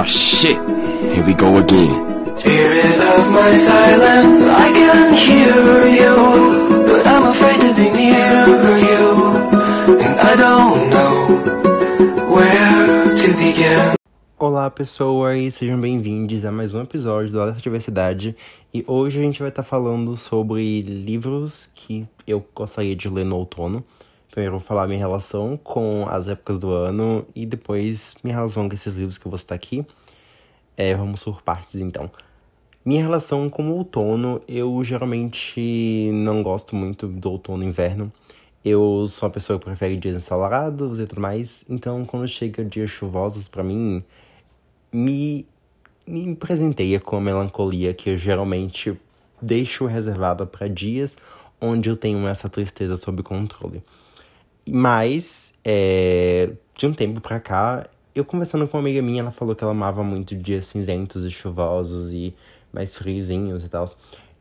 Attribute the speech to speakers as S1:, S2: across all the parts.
S1: Oh shit, here we go again.
S2: Spirit of my silence, I can hear you, but I'm afraid to be near you, and I don't know where to begin.
S3: Olá pessoas, sejam bem-vindos a mais um episódio do Alerta Diversidade e hoje a gente vai estar falando sobre livros que eu gostaria de ler no outono. Primeiro eu vou falar minha relação com as épocas do ano e depois minha relação com esses livros que eu vou citar aqui. É, vamos por partes então. Minha relação com o outono, eu geralmente não gosto muito do outono e inverno. Eu sou uma pessoa que prefere dias ensolarados e tudo mais, então quando chega dias chuvosos para mim, me, me presenteia com a melancolia que eu geralmente deixo reservada para dias onde eu tenho essa tristeza sob controle. Mas, é, de um tempo pra cá, eu conversando com uma amiga minha, ela falou que ela amava muito dias cinzentos e chuvosos e mais friozinhos e tal.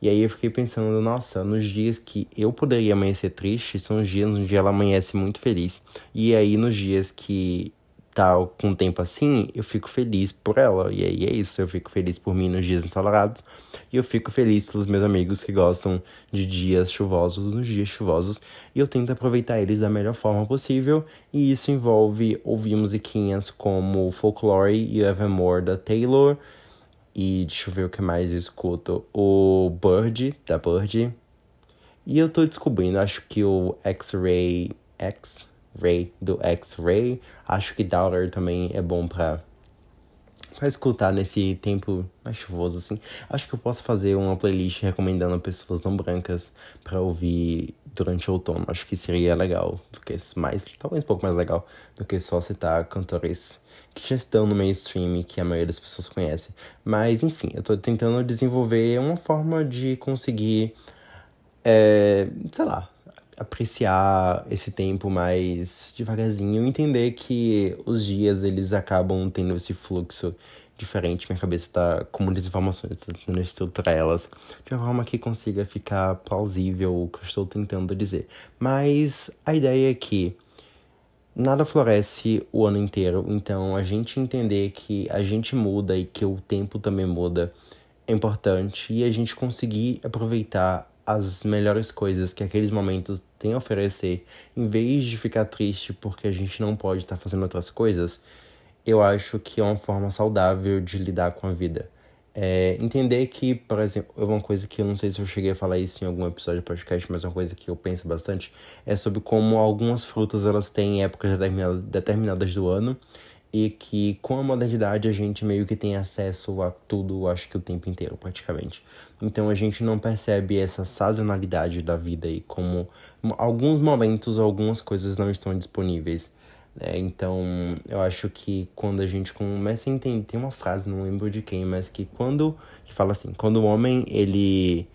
S3: E aí eu fiquei pensando, nossa, nos dias que eu poderia amanhecer triste, são os dias onde ela amanhece muito feliz. E aí nos dias que tá com tempo assim, eu fico feliz por ela. E aí é isso, eu fico feliz por mim nos dias ensolarados. E eu fico feliz pelos meus amigos que gostam de dias chuvosos nos dias chuvosos. E eu tento aproveitar eles da melhor forma possível. E isso envolve ouvir musiquinhas como Folklore e Evermore da Taylor. E deixa eu ver o que mais eu escuto. O Bird, da Bird. E eu tô descobrindo, acho que o X-Ray X-Ray do X-Ray. Acho que Daughter também é bom pra, pra escutar nesse tempo mais chuvoso, assim. Acho que eu posso fazer uma playlist recomendando pessoas não brancas pra ouvir durante o outono. Acho que seria legal, do que mais, talvez um pouco mais legal do que só citar cantores que já estão no mainstream que a maioria das pessoas conhece. Mas, enfim, eu tô tentando desenvolver uma forma de conseguir, é, sei lá, apreciar esse tempo mais devagarzinho, entender que os dias eles acabam tendo esse fluxo diferente, minha cabeça tá com muitas informações, tô tentando estruturar elas de uma forma que consiga ficar plausível o que eu estou tentando dizer. Mas a ideia é que nada floresce o ano inteiro, então a gente entender que a gente muda e que o tempo também muda é importante e a gente conseguir aproveitar as melhores coisas que aqueles momentos têm a oferecer, em vez de ficar triste porque a gente não pode estar tá fazendo outras coisas, eu acho que é uma forma saudável de lidar com a vida. É, entender que, por exemplo, é uma coisa que eu não sei se eu cheguei a falar isso em algum episódio do podcast, mas é uma coisa que eu penso bastante, é sobre como algumas frutas elas têm épocas determinadas, determinadas do ano e que com a modernidade a gente meio que tem acesso a tudo, acho que o tempo inteiro, praticamente. Então a gente não percebe essa sazonalidade da vida e como alguns momentos algumas coisas não estão disponíveis. Né? Então eu acho que quando a gente começa a entender, tem uma frase, não lembro de quem, mas que quando que fala assim, quando o homem ele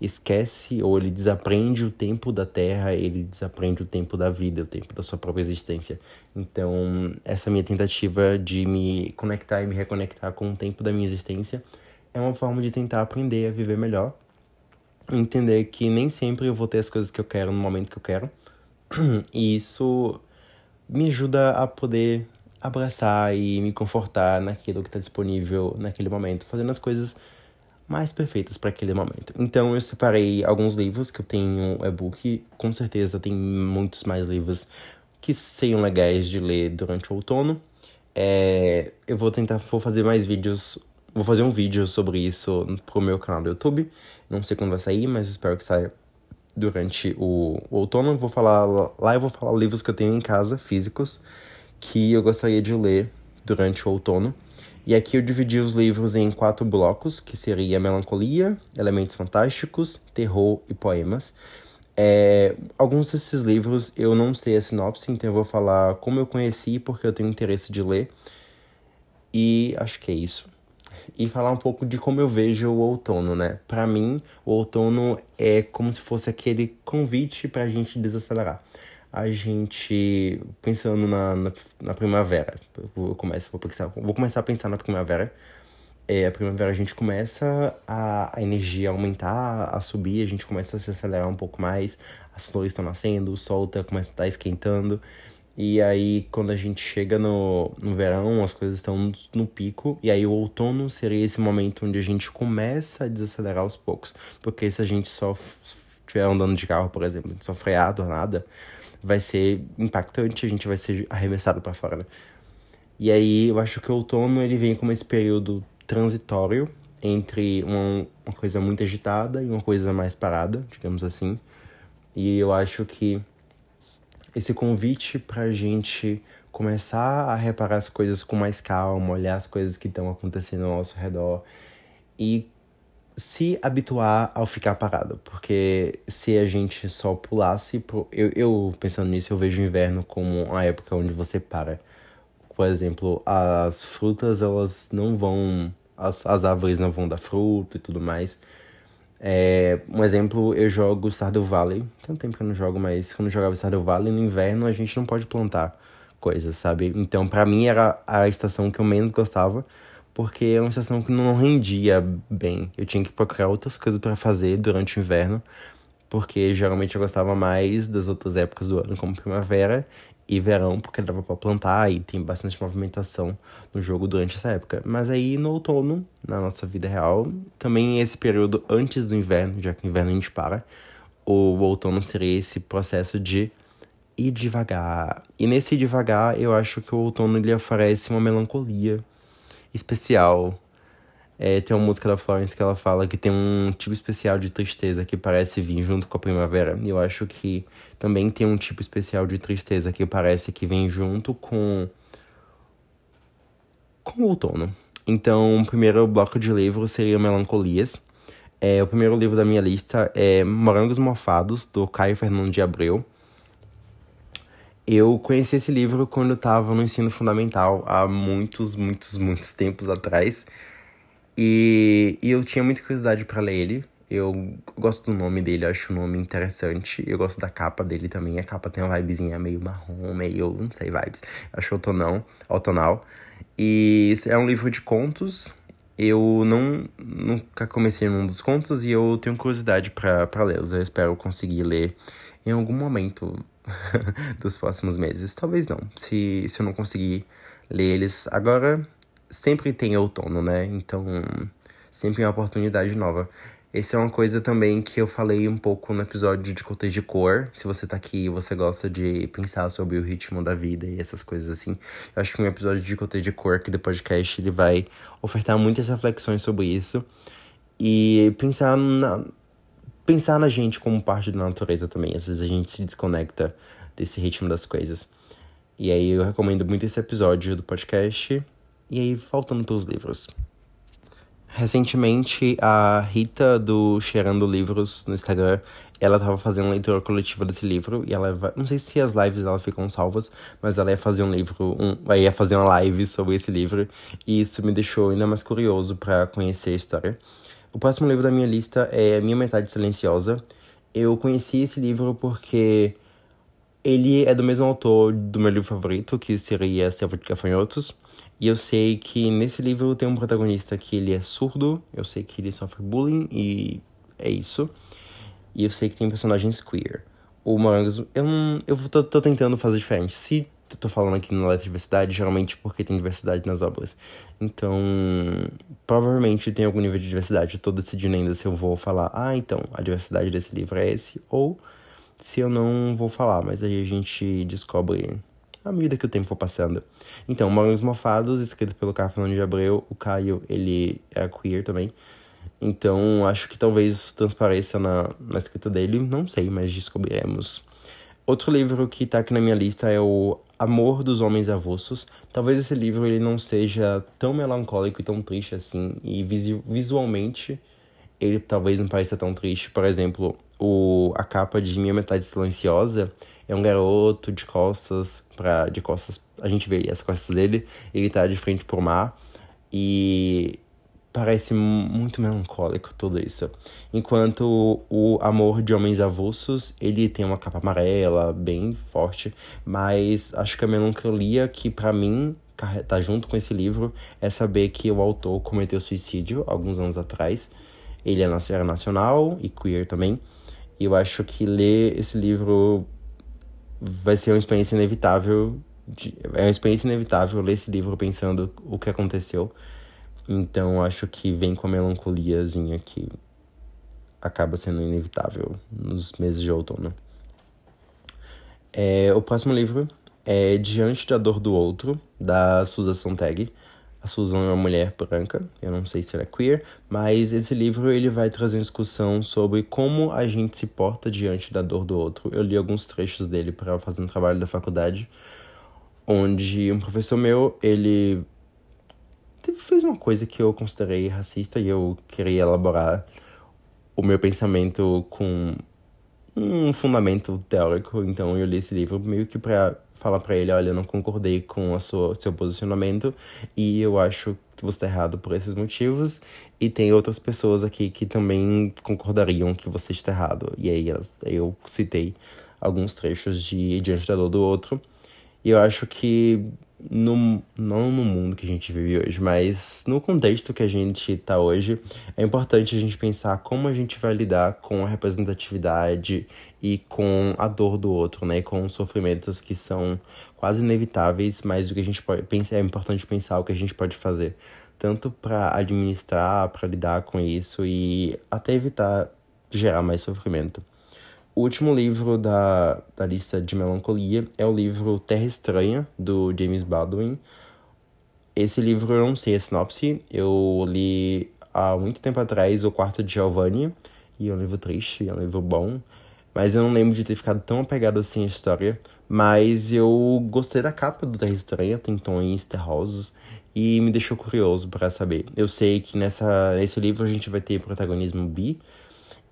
S3: esquece ou ele desaprende o tempo da Terra, ele desaprende o tempo da vida, o tempo da sua própria existência. Então, essa minha tentativa de me conectar e me reconectar com o tempo da minha existência é uma forma de tentar aprender a viver melhor. Entender que nem sempre eu vou ter as coisas que eu quero no momento que eu quero. E isso me ajuda a poder abraçar e me confortar naquilo que está disponível naquele momento, fazendo as coisas mais perfeitas para aquele momento. Então eu separei alguns livros que eu tenho e-book, com certeza tem muitos mais livros que seriam legais de ler durante o outono. É, eu vou tentar vou fazer mais vídeos, vou fazer um vídeo sobre isso pro meu canal do YouTube. Não sei quando vai sair, mas espero que saia durante o, o outono. Vou falar lá eu vou falar livros que eu tenho em casa, físicos, que eu gostaria de ler durante o outono. E aqui eu dividi os livros em quatro blocos, que seria Melancolia, Elementos Fantásticos, Terror e Poemas. É, alguns desses livros eu não sei a sinopse, então eu vou falar como eu conheci, porque eu tenho interesse de ler. E acho que é isso. E falar um pouco de como eu vejo o outono, né? Para mim, o outono é como se fosse aquele convite pra gente desacelerar a gente pensando na, na, na primavera. Eu começo, vou, pensar, vou começar a pensar na primavera. É, a primavera a gente começa a, a energia aumentar, a subir, a gente começa a se acelerar um pouco mais, as flores estão nascendo, o sol tá, começa a estar esquentando. E aí, quando a gente chega no, no verão, as coisas estão no pico. E aí, o outono seria esse momento onde a gente começa a desacelerar aos poucos. Porque se a gente só estiver andando de carro, por exemplo, só freado ou nada, vai ser impactante, a gente vai ser arremessado para fora, né? E aí, eu acho que o outono ele vem como esse período transitório entre uma, uma coisa muito agitada e uma coisa mais parada, digamos assim. E eu acho que esse convite pra gente começar a reparar as coisas com mais calma, olhar as coisas que estão acontecendo ao nosso redor e se habituar ao ficar parado, porque se a gente só pulasse eu, eu pensando nisso, eu vejo o inverno como uma época onde você para. Por exemplo, as frutas elas não vão as, as árvores não vão dar fruto e tudo mais. É, um exemplo, eu jogo Stardew Valley. Tem um tempo que eu não jogo, mas quando eu jogava Stardew Valley, no inverno a gente não pode plantar coisas, sabe? Então, para mim, era a estação que eu menos gostava, porque é uma estação que não rendia bem. Eu tinha que procurar outras coisas para fazer durante o inverno, porque geralmente eu gostava mais das outras épocas do ano, como primavera e verão, porque dava para plantar e tem bastante movimentação no jogo durante essa época. Mas aí no outono, na nossa vida real, também esse período antes do inverno, já que o inverno a gente para, o outono seria esse processo de ir devagar. E nesse devagar, eu acho que o outono ele oferece uma melancolia especial é, tem uma música da Florence que ela fala que tem um tipo especial de tristeza que parece vir junto com a primavera. E eu acho que também tem um tipo especial de tristeza que parece que vem junto com com o outono. Então, o primeiro bloco de livros seria Melancolias. É, o primeiro livro da minha lista é Morangos Mofados, do Caio Fernando de Abreu. Eu conheci esse livro quando eu estava no ensino fundamental, há muitos, muitos, muitos tempos atrás. E, e eu tinha muita curiosidade para ler ele. Eu gosto do nome dele, acho o nome interessante. Eu gosto da capa dele também. A capa tem uma vibezinha meio marrom, meio, não sei, vibes. Acho outonão, outonal. E é um livro de contos. Eu não nunca comecei num dos contos e eu tenho curiosidade para lê-los. Eu espero conseguir ler em algum momento dos próximos meses. Talvez não. Se, se eu não conseguir ler eles agora, sempre tem outono, né? Então, sempre é uma oportunidade nova. Essa é uma coisa também que eu falei um pouco no episódio de Cotas de Cor. Se você tá aqui e você gosta de pensar sobre o ritmo da vida e essas coisas assim, eu acho que um episódio de Cotas de Cor aqui do podcast ele vai ofertar muitas reflexões sobre isso. E pensar na, pensar na gente como parte da natureza também. Às vezes a gente se desconecta desse ritmo das coisas. E aí eu recomendo muito esse episódio do podcast. E aí, faltando pelos livros. Recentemente, a Rita do Cheirando Livros no Instagram, ela tava fazendo leitura coletiva desse livro e ela vai, não sei se as lives dela ficam salvas, mas ela ia fazer um livro, um, ia fazer uma live sobre esse livro e isso me deixou ainda mais curioso para conhecer a história. O próximo livro da minha lista é Minha Metade Silenciosa. Eu conheci esse livro porque ele é do mesmo autor do meu livro favorito, que seria Selva de Gafanhotos. E eu sei que nesse livro tem um protagonista que ele é surdo, eu sei que ele sofre bullying e é isso. E eu sei que tem personagens queer. O Morangos, eu não. Eu tô, tô tentando fazer diferente. Se eu tô falando aqui no Letra Diversidade, geralmente porque tem diversidade nas obras. Então, provavelmente tem algum nível de diversidade. Eu tô decidindo ainda se eu vou falar, ah, então, a diversidade desse livro é esse, ou se eu não vou falar, mas aí a gente descobre à medida que o tempo for passando. Então, Morangos Mofados, escrito pelo Caio Fernando de Abreu. O Caio, ele é queer também. Então, acho que talvez transpareça na, na escrita dele. Não sei, mas descobriremos. Outro livro que tá aqui na minha lista é o Amor dos Homens Avulsos. Talvez esse livro ele não seja tão melancólico e tão triste assim. E visualmente ele talvez não pareça tão triste. Por exemplo, o, a capa de Minha Metade Silenciosa é um garoto de costas para de costas, a gente vê as costas dele, ele tá de frente pro mar e parece muito melancólico tudo isso. Enquanto o Amor de Homens Avulsos, ele tem uma capa amarela, bem forte, mas acho que a melancolia que para mim tá junto com esse livro é saber que o autor cometeu suicídio alguns anos atrás. Ele é nacional e queer também. E eu acho que ler esse livro vai ser uma experiência inevitável. De, é uma experiência inevitável ler esse livro pensando o que aconteceu. Então acho que vem com a melancoliazinha que acaba sendo inevitável nos meses de outono. É, o próximo livro é Diante da Dor do Outro, da Susan Sontag. A Susan é uma mulher branca, eu não sei se ela é queer, mas esse livro ele vai trazer discussão sobre como a gente se porta diante da dor do outro. Eu li alguns trechos dele para fazer um trabalho da faculdade, onde um professor meu, ele fez uma coisa que eu considerei racista e eu queria elaborar o meu pensamento com um fundamento teórico, então eu li esse livro meio que para fala para ele, olha, eu não concordei com a seu posicionamento e eu acho que você está errado por esses motivos e tem outras pessoas aqui que também concordariam que você está errado. E aí eu citei alguns trechos de Diante da Dor do Outro e eu acho que no, não no mundo que a gente vive hoje, mas no contexto que a gente está hoje, é importante a gente pensar como a gente vai lidar com a representatividade e com a dor do outro, né? Com sofrimentos que são quase inevitáveis, mas o que a gente pode pensar é importante pensar o que a gente pode fazer, tanto para administrar, para lidar com isso e até evitar gerar mais sofrimento. O último livro da, da lista de melancolia é o livro Terra Estranha, do James Baldwin. Esse livro eu não sei a sinopse, eu li há muito tempo atrás O Quarto de Giovanni, e é um livro triste, é um livro bom, mas eu não lembro de ter ficado tão apegado assim à história. Mas eu gostei da capa do Terra Estranha, tem tons terrosos, e me deixou curioso para saber. Eu sei que nessa, nesse livro a gente vai ter protagonismo bi,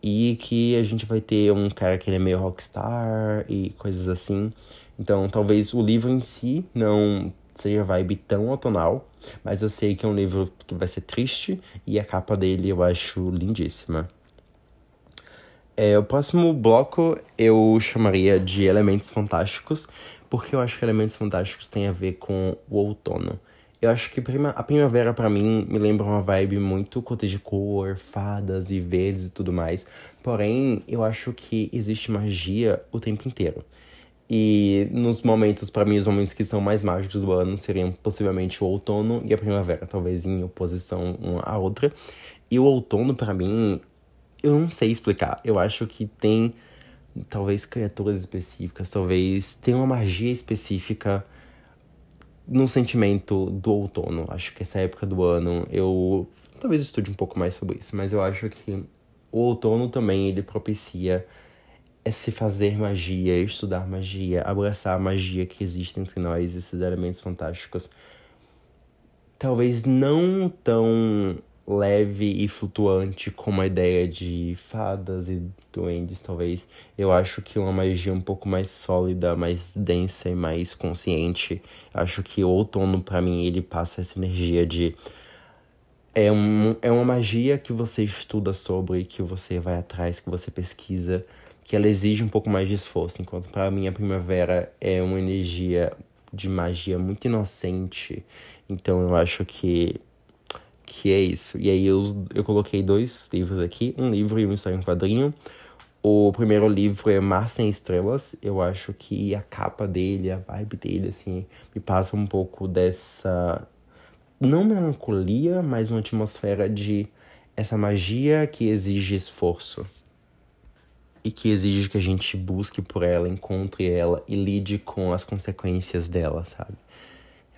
S3: e que a gente vai ter um cara que ele é meio rockstar e coisas assim. Então, talvez o livro em si não seja vibe tão autonal, mas eu sei que é um livro que vai ser triste e a capa dele eu acho lindíssima. É, o próximo bloco eu chamaria de Elementos Fantásticos, porque eu acho que Elementos Fantásticos tem a ver com o outono. Eu acho que prima, a primavera para mim me lembra uma vibe muito cota de cor, fadas e verdes e tudo mais. Porém, eu acho que existe magia o tempo inteiro. E nos momentos, para mim, os momentos que são mais mágicos do ano seriam possivelmente o outono e a primavera, talvez em oposição uma à outra. E o outono, para mim, eu não sei explicar. Eu acho que tem talvez criaturas específicas, talvez tem uma magia específica no sentimento do outono. Acho que essa época do ano eu talvez estude um pouco mais sobre isso, mas eu acho que o outono também ele propicia se fazer magia, estudar magia, abraçar a magia que existe entre nós, esses elementos fantásticos. Talvez não tão leve e flutuante como a ideia de fadas e duendes, talvez. Eu acho que uma magia um pouco mais sólida, mais densa e mais consciente. Acho que o outono, para mim, ele passa essa energia de. É, um, é uma magia que você estuda sobre, que você vai atrás, que você pesquisa, que ela exige um pouco mais de esforço. Enquanto para mim a primavera é uma energia de magia muito inocente. Então eu acho que que é isso. E aí eu, eu coloquei dois livros aqui, um livro e uma história em quadrinho. O primeiro livro é Mar Sem Estrelas. Eu acho que a capa dele, a vibe dele, assim, me passa um pouco dessa. Não melancolia, mas uma atmosfera de essa magia que exige esforço. E que exige que a gente busque por ela, encontre ela e lide com as consequências dela, sabe?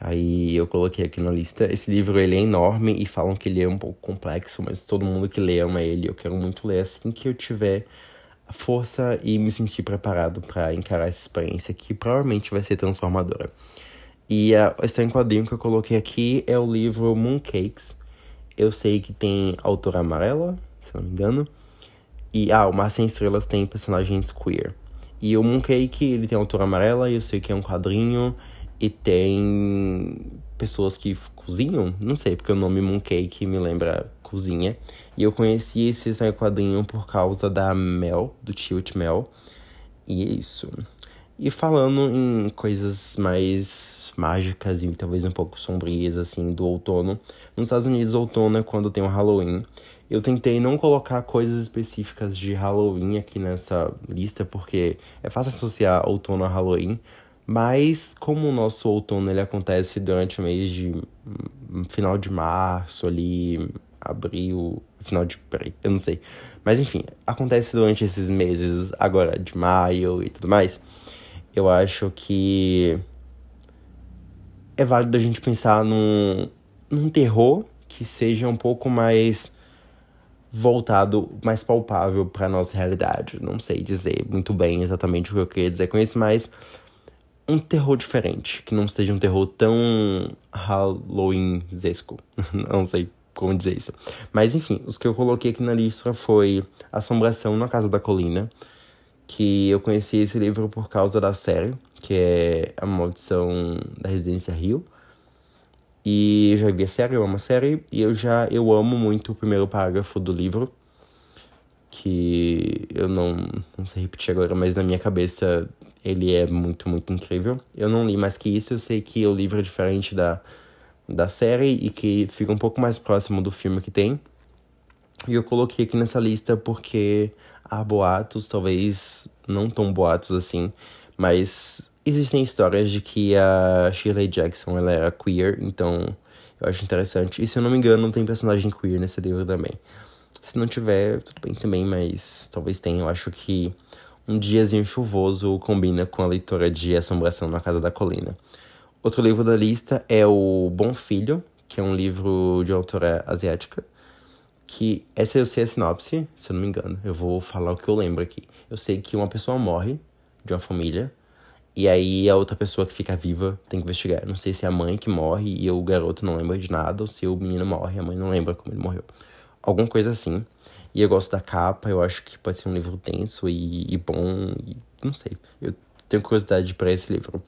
S3: Aí eu coloquei aqui na lista. Esse livro ele é enorme e falam que ele é um pouco complexo, mas todo mundo que lê ama ele. Eu quero muito ler assim que eu tiver força e me sentir preparado para encarar essa experiência que provavelmente vai ser transformadora. E a história em quadrinho que eu coloquei aqui é o livro Mooncakes. Eu sei que tem autora amarela, se não me engano. E ah, o Mar Sem Estrelas tem personagens queer. E o Mooncake, ele tem autora amarela, e eu sei que é um quadrinho e tem pessoas que cozinham, não sei, porque o nome Mooncake me lembra cozinha. E eu conheci esse quadrinho por causa da Mel, do Tilt Mel. E é isso. E falando em coisas mais mágicas e talvez um pouco sombrias, assim, do outono. Nos Estados Unidos, outono é quando tem o Halloween. Eu tentei não colocar coisas específicas de Halloween aqui nessa lista, porque é fácil associar outono a Halloween. Mas como o nosso outono ele acontece durante o mês de hum, final de março ali, abril, final de, peraí, eu não sei. Mas enfim, acontece durante esses meses agora de maio e tudo mais. Eu acho que é válido a gente pensar num, num terror que seja um pouco mais voltado, mais palpável para nossa realidade. Não sei dizer muito bem exatamente o que eu queria dizer com isso, mas um terror diferente, que não seja um terror tão Halloween-zesco. não sei como dizer isso. Mas enfim, os que eu coloquei aqui na lista foi Assombração na Casa da Colina, que eu conheci esse livro por causa da série, que é A Maldição da Residência Rio. E eu já vi a série, eu amo a série, e eu já eu amo muito o primeiro parágrafo do livro, que eu não, não sei repetir agora, mas na minha cabeça ele é muito, muito incrível. Eu não li mais que isso, eu sei que o livro é diferente da, da série e que fica um pouco mais próximo do filme que tem. E eu coloquei aqui nessa lista porque há boatos, talvez não tão boatos assim, mas existem histórias de que a Shirley Jackson ela era queer, então eu acho interessante. E se eu não me engano, não tem personagem queer nesse livro também. Se não tiver, tudo bem também, mas talvez tenha. Eu acho que um diazinho chuvoso combina com a leitura de Assombração na Casa da Colina. Outro livro da lista é o Bom Filho, que é um livro de autora asiática. Que essa eu sei a sinopse, se eu não me engano. Eu vou falar o que eu lembro aqui. Eu sei que uma pessoa morre de uma família. E aí a outra pessoa que fica viva tem que investigar. Não sei se é a mãe que morre e o garoto não lembra de nada, ou se o menino morre e a mãe não lembra como ele morreu alguma coisa assim. E eu gosto da capa, eu acho que pode ser um livro tenso e, e bom, e não sei. Eu tenho curiosidade para esse livro.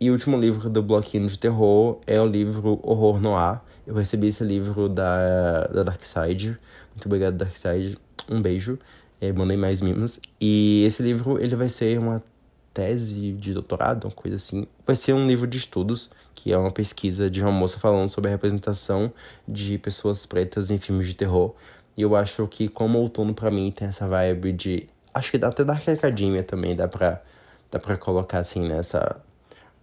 S3: E o último livro do Bloquinho de Terror é o livro Horror Noir. Eu recebi esse livro da, da Dark Side. Muito obrigado, Dark Side. Um beijo. É, mandei mais mimos. E esse livro, ele vai ser uma tese de doutorado, uma coisa assim. Vai ser um livro de estudos, que é uma pesquisa de uma moça falando sobre a representação de pessoas pretas em filmes de terror. E eu acho que como outono para mim tem essa vibe de acho que dá até Dark Academia também dá para dá para colocar assim nessa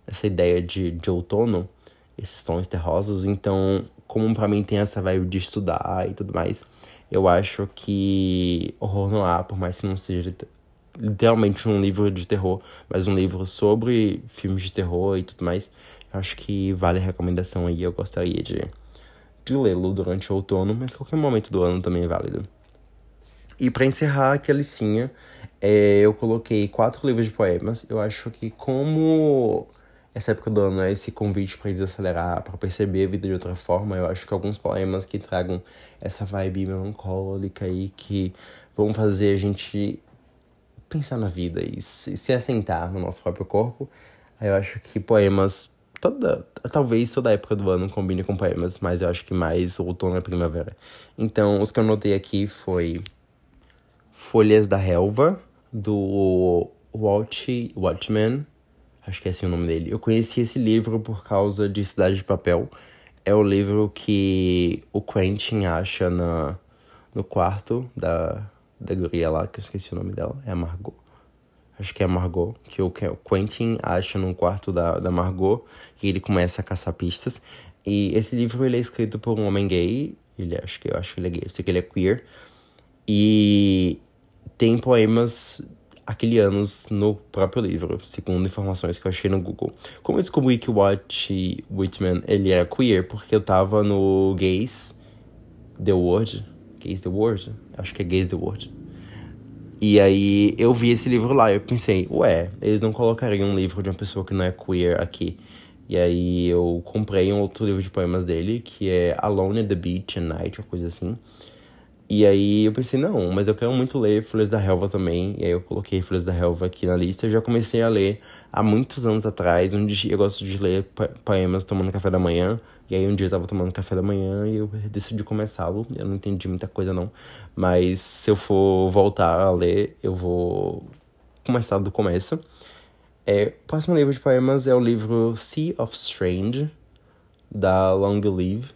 S3: essa ideia de, de outono, esses tons terrosos. Então, como para mim tem essa vibe de estudar e tudo mais, eu acho que Horror Noir, por mais que não seja literalmente um livro de terror, mas um livro sobre filmes de terror e tudo mais. Acho que vale a recomendação aí. Eu gostaria de, de lê-lo durante o outono, mas qualquer momento do ano também é válido. E para encerrar aqui a listinha, é, eu coloquei quatro livros de poemas. Eu acho que como essa época do ano é esse convite para desacelerar, para perceber a vida de outra forma, eu acho que alguns poemas que tragam essa vibe melancólica e que vão fazer a gente pensar na vida e se, se assentar no nosso próprio corpo. Eu acho que poemas, toda, talvez toda época do ano combine com poemas, mas eu acho que mais outono e primavera. Então, os que eu notei aqui foi Folhas da Relva, do Walt Watchman, acho que é assim o nome dele. Eu conheci esse livro por causa de Cidade de Papel. É o livro que o Quentin acha na, no quarto da, da guria lá, que eu esqueci o nome dela, é a Margot. Acho que é a Margot, que o Quentin acha num quarto da, da Margot, que ele começa a caçar pistas. E esse livro ele é escrito por um homem gay, ele acho que eu acho que ele é gay, eu sei que ele é queer. E tem poemas aquilianos no próprio livro, segundo informações que eu achei no Google. Como eu descobri que o Watch Whitman ele era queer? Porque eu tava no Gays The World, Gays the World? Acho que é Gays the World. E aí eu vi esse livro lá e eu pensei, ué, eles não colocariam um livro de uma pessoa que não é queer aqui. E aí eu comprei um outro livro de poemas dele, que é Alone at the Beach at Night, uma coisa assim. E aí eu pensei, não, mas eu quero muito ler Folhas da Relva também. E aí eu coloquei Folhas da Relva aqui na lista. Eu já comecei a ler há muitos anos atrás. Dia eu gosto de ler poemas tomando café da manhã. E aí um dia eu tava tomando café da manhã e eu decidi começá-lo. Eu não entendi muita coisa não. Mas se eu for voltar a ler, eu vou começar do começo. É, o próximo livro de poemas é o livro Sea of Strange, da Long Live.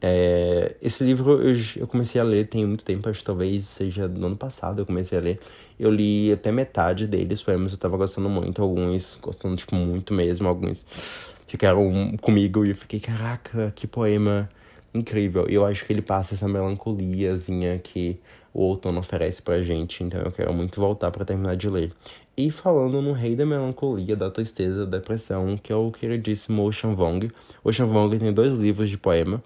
S3: É, esse livro eu, eu, comecei a ler tem muito tempo, acho que talvez seja no ano passado eu comecei a ler. Eu li até metade deles, poemas eu tava gostando muito, alguns gostando, tipo, muito mesmo, alguns ficaram comigo e eu fiquei, caraca, que poema incrível. E eu acho que ele passa essa melancoliazinha que o outono oferece pra gente, então eu quero muito voltar para terminar de ler. E falando no rei da melancolia, da tristeza, da depressão, que é o queridíssimo Ocean Vong. Ocean Vong tem dois livros de poema.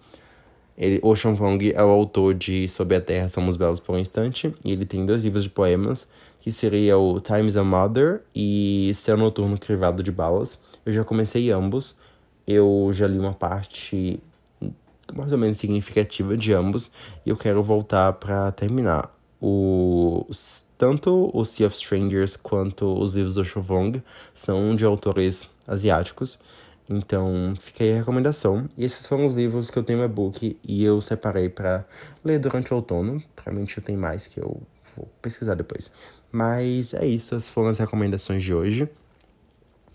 S3: Ele, Ocean Vong é o autor de Sob a Terra Somos Belos por um Instante, e ele tem dois livros de poemas, que seria o Times a Mother e Céu Noturno Crivado de Balas. Eu já comecei ambos, eu já li uma parte mais ou menos significativa de ambos, e eu quero voltar para terminar. O, tanto o Sea of Strangers quanto os livros do Shovong são de autores asiáticos. Então, fica aí a recomendação. E esses foram os livros que eu tenho no e-book e eu separei para ler durante o outono. Provavelmente eu tenho mais que eu vou pesquisar depois. Mas é isso, essas foram as recomendações de hoje.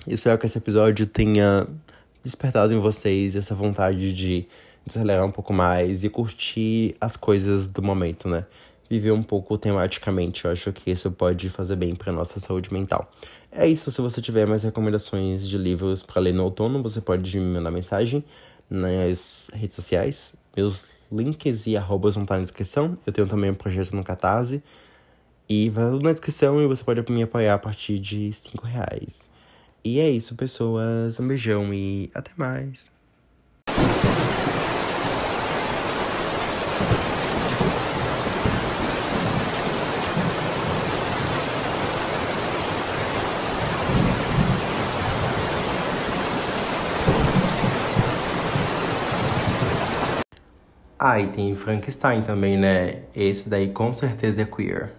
S3: Espero que esse episódio tenha despertado em vocês essa vontade de desacelerar um pouco mais e curtir as coisas do momento, né? Viver um pouco tematicamente. Eu acho que isso pode fazer bem para nossa saúde mental. É isso. Se você tiver mais recomendações de livros para ler no outono, você pode me mandar mensagem nas redes sociais. Meus links e arrobas vão estar na descrição. Eu tenho também um projeto no Catarse. E vai na descrição e você pode me apoiar a partir de 5 reais. E é isso, pessoas. Um beijão e até mais. Ah, e tem Frankenstein também, né? Esse daí com certeza é queer.